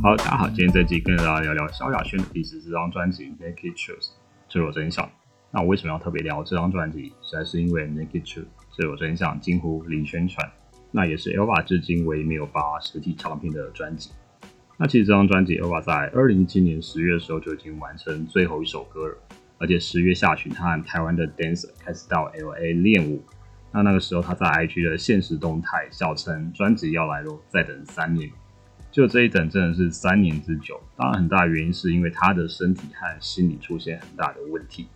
好，大家好，今天这集跟大家聊聊萧亚轩的第十四张专辑《Naked Truth》赤裸真相。那我为什么要特别聊这张专辑？实在是因为《Naked Truth》赤裸真相近乎零宣传，那也是 Elva 至今唯一没有发实体唱片的专辑。那其实这张专辑，Elva 在二零一七年十月的时候就已经完成最后一首歌了，而且十月下旬，他和台湾的 Dancer 开始到 LA 练舞。那那个时候，他在 IG 的现实动态笑称专辑要来喽，再等三年。就这一等真的是三年之久，当然很大原因是因为他的身体和心理出现很大的问题。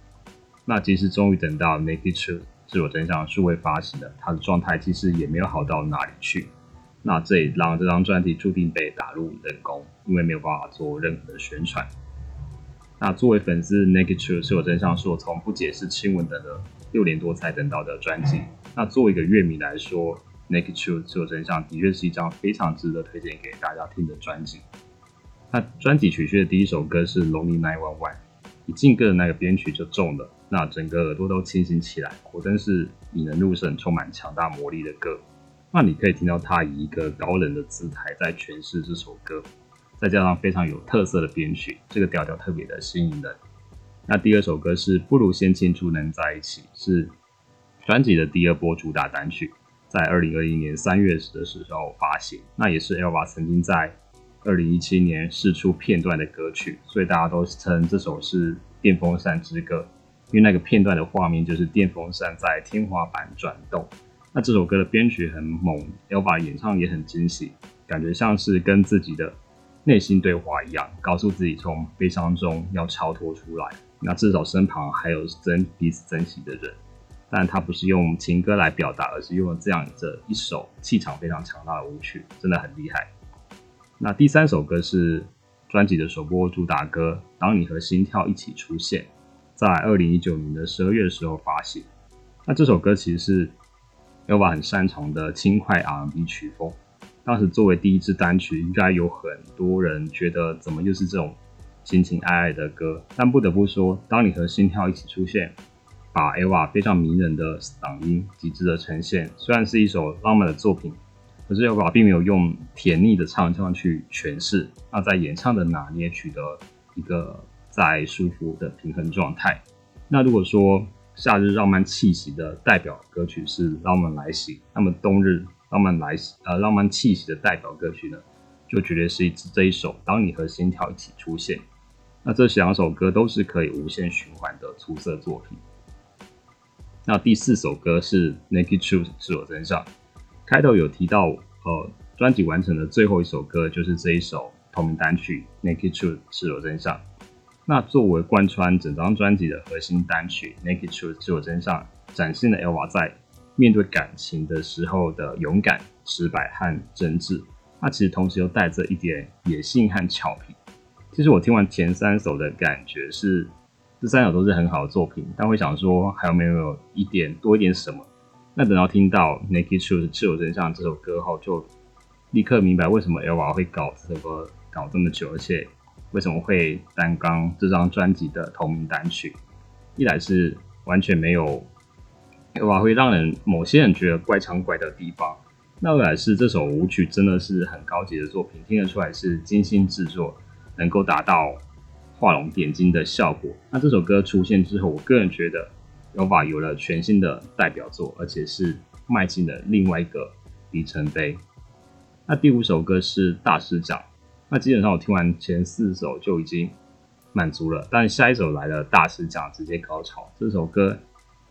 那即使终于等到 Naked Truth 自我真相数位发行了，他的状态其实也没有好到哪里去。那这也让这张专辑注定被打入冷宫，因为没有办法做任何的宣传。那作为粉丝，Naked Truth 自我真相是我从不解释亲吻等了六年多才等到的专辑。那作为一个乐迷来说，Naked Truth 自我真相的确是一张非常值得推荐给大家听的专辑。那专辑曲序的第一首歌是 Lonely Night One One，一进歌的那个编曲就中了，那整个耳朵都清醒起来，果真是引人入胜、充满强大魔力的歌。那你可以听到他以一个高冷的姿态在诠释这首歌，再加上非常有特色的编曲，这个调调特别的吸引人。那第二首歌是不如先庆祝能在一起，是专辑的第二波主打单曲。在二零二一年三月时的时候发行，那也是 Elva 曾经在二零一七年试出片段的歌曲，所以大家都称这首是电风扇之歌，因为那个片段的画面就是电风扇在天花板转动。那这首歌的编曲很猛，Elva 演唱也很惊喜，感觉像是跟自己的内心对话一样，告诉自己从悲伤中要超脱出来。那至少身旁还有珍彼此珍惜的人。但他不是用情歌来表达，而是用了这样这一首气场非常强大的舞曲，真的很厉害。那第三首歌是专辑的首播主打歌《当你和心跳一起出现》，在二零一九年的十二月的时候发行。那这首歌其实是 Elva 很擅长的轻快 R&B 曲风。当时作为第一支单曲，应该有很多人觉得怎么又是这种情情爱爱的歌？但不得不说，《当你和心跳一起出现》。把 Eva 非常迷人的嗓音极致的呈现，虽然是一首浪漫的作品，可是 Eva 并没有用甜腻的唱腔去诠释，那在演唱的拿捏取得一个在舒服的平衡状态。那如果说夏日浪漫气息的代表歌曲是《浪漫来袭》，那么冬日浪漫来袭呃浪漫气息的代表歌曲呢，就绝对是一这一首《当你和心跳一起出现》。那这两首歌都是可以无限循环的出色作品。那第四首歌是《Naked Truth》赤裸真相，开头有提到，呃，专辑完成的最后一首歌就是这一首同名单曲《Naked Truth》赤裸真相。那作为贯穿整张专辑的核心单曲，《Naked Truth》赤裸真相展现了 Elva 在面对感情的时候的勇敢、直白和真挚。那其实同时又带着一点野性和俏皮。其实我听完前三首的感觉是。这三首都是很好的作品，但会想说还有没有一点多一点什么？那等到听到《Naked Truth》赤裸真相这首歌后，就立刻明白为什么 Elva 会搞这首歌搞这么久，而且为什么会担纲这张专辑的同名单曲。一来是完全没有 Elva 会让人某些人觉得怪腔怪的地方，那二来是这首舞曲真的是很高级的作品，听得出来是精心制作，能够达到。画龙点睛的效果。那这首歌出现之后，我个人觉得 Elva 有了全新的代表作，而且是迈进了另外一个里程碑。那第五首歌是大师奖。那基本上我听完前四首就已经满足了，但下一首来了大师奖，直接高潮。这首歌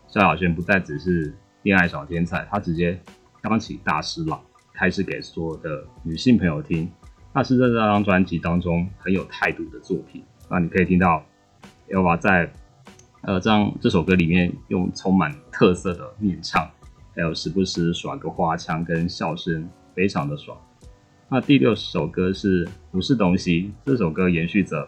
萧亚轩不再只是恋爱小天才，他直接当起大师了，开始给所有的女性朋友听。那是在这张专辑当中很有态度的作品。那你可以听到 Elva 在呃这张这首歌里面用充满特色的念唱，还有时不时耍个花腔跟笑声，非常的爽。那第六首歌是不是东西？这首歌延续着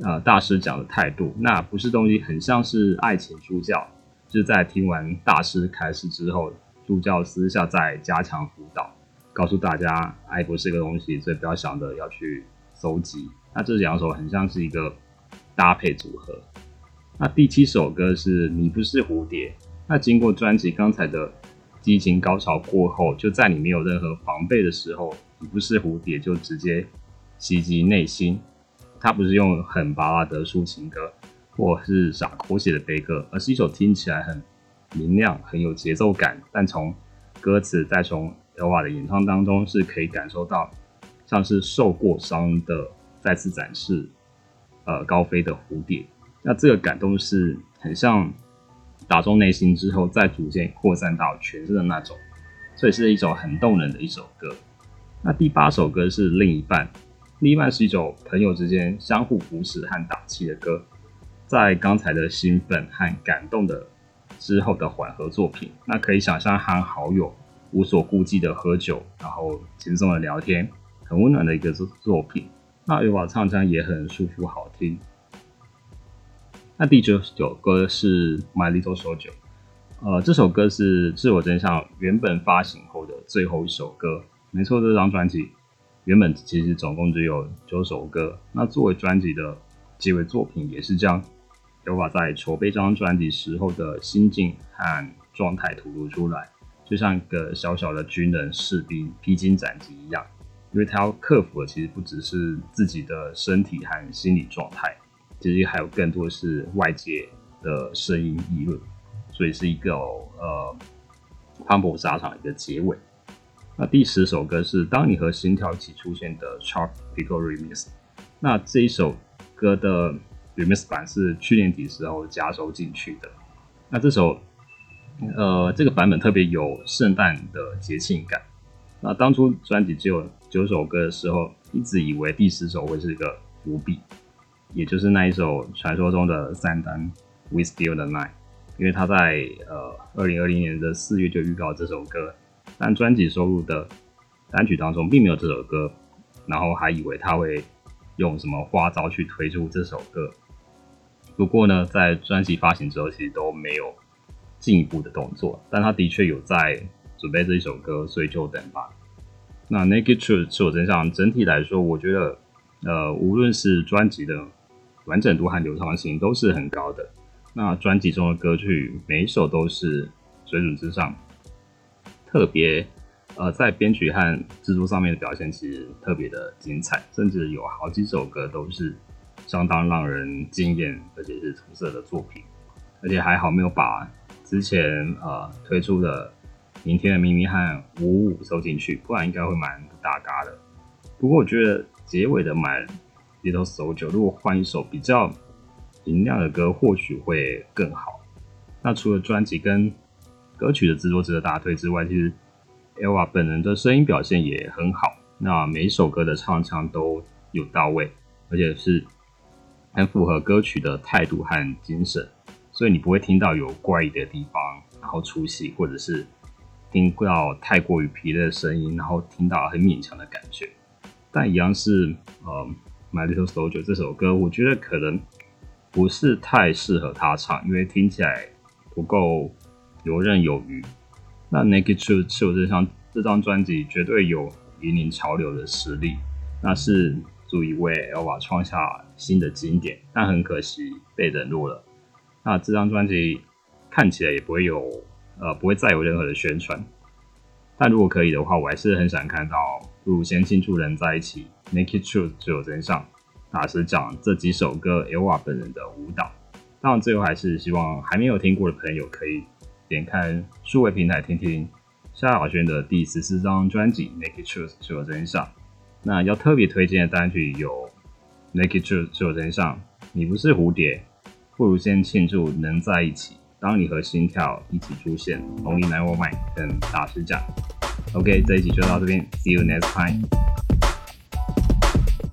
呃大师讲的态度。那不是东西很像是爱情助教，就是在听完大师开示之后，助教私下在加强辅导，告诉大家爱不是个东西，所以不要想着要去搜集。那这两首很像是一个搭配组合。那第七首歌是你不是蝴蝶。那经过专辑刚才的激情高潮过后，就在你没有任何防备的时候，你不是蝴蝶就直接袭击内心。它不是用很拔辣的抒情歌，或是傻狗写的悲歌，而是一首听起来很明亮、很有节奏感，但从歌词再从 LVA 的演唱当中是可以感受到，像是受过伤的再次展示，呃，高飞的蝴蝶。那这个感动是很像打中内心之后，再逐渐扩散到全身的那种，所以是一首很动人的一首歌。那第八首歌是另一半。另一半是一首朋友之间相互扶持和打气的歌，在刚才的兴奋和感动的之后的缓和作品，那可以想象和好友无所顾忌的喝酒，然后轻松的聊天，很温暖的一个作作品。那有把唱腔也很舒服好听。那第九首歌是《My Little Soldier》，呃，这首歌是自我真相原本发行后的最后一首歌，没错，这张专辑。原本其实总共只有九首歌，那作为专辑的结尾作品，也是将有法在筹备这张专辑时候的心境和状态吐露出来，就像一个小小的军人士兵披荆斩棘一样，因为他要克服的其实不只是自己的身体和心理状态，其实还有更多是外界的声音议论，所以是一个呃磅礴沙场一个结尾。那第十首歌是当你和心跳一起出现的 Chart Pico Remix。那这一首歌的 Remix 版是去年底时候加收进去的。那这首呃这个版本特别有圣诞的节庆感。那当初专辑只有九首歌的时候，一直以为第十首会是一个伏笔，也就是那一首传说中的三单 We Still the Night，因为他在呃二零二零年的四月就预告这首歌。但专辑收录的单曲当中并没有这首歌，然后还以为他会用什么花招去推出这首歌。不过呢，在专辑发行之后，其实都没有进一步的动作。但他的确有在准备这一首歌，所以就等吧。那《Naked Truth》是我真相，整体来说，我觉得呃，无论是专辑的完整度和流畅性都是很高的。那专辑中的歌曲每一首都是水准之上。特别，呃，在编曲和制作上面的表现其实特别的精彩，甚至有好几首歌都是相当让人惊艳，而且是出色的作品。而且还好没有把之前呃推出的《明天的咪咪》和《五五》收进去，不然应该会蛮大嘎的。不过我觉得结尾的《蛮 Little Soldier》如果换一首比较明亮的歌，或许会更好。那除了专辑跟歌曲的制作值得大推之外，其实 Ella 本人的声音表现也很好。那每一首歌的唱腔都有到位，而且是很符合歌曲的态度和精神，所以你不会听到有怪异的地方，然后出戏，或者是听到太过于疲累的声音，然后听到很勉强的感觉。但一样是呃，My Little Soldier 这首歌，我觉得可能不是太适合他唱，因为听起来不够。游刃有余。那 Naked Truth 是我这张这张专辑绝对有引领潮流的实力，那是足以为 Elva 创下新的经典。但很可惜被冷落了。那这张专辑看起来也不会有呃不会再有任何的宣传。但如果可以的话，我还是很想看到不如先庆祝人在一起，Naked Truth 只有真相，大师讲这几首歌 Elva 本人的舞蹈。当然最后还是希望还没有听过的朋友可以。点开数位平台听听萧亚轩的第十四张专辑《Naked Truth》是我真相。那要特别推荐的单曲有《Naked Truth》是我真相。你不是蝴蝶，不如先庆祝能在一起。当你和心跳一起出现，Only Never Mind 跟大师讲。OK，这一集就到这边，See you next time。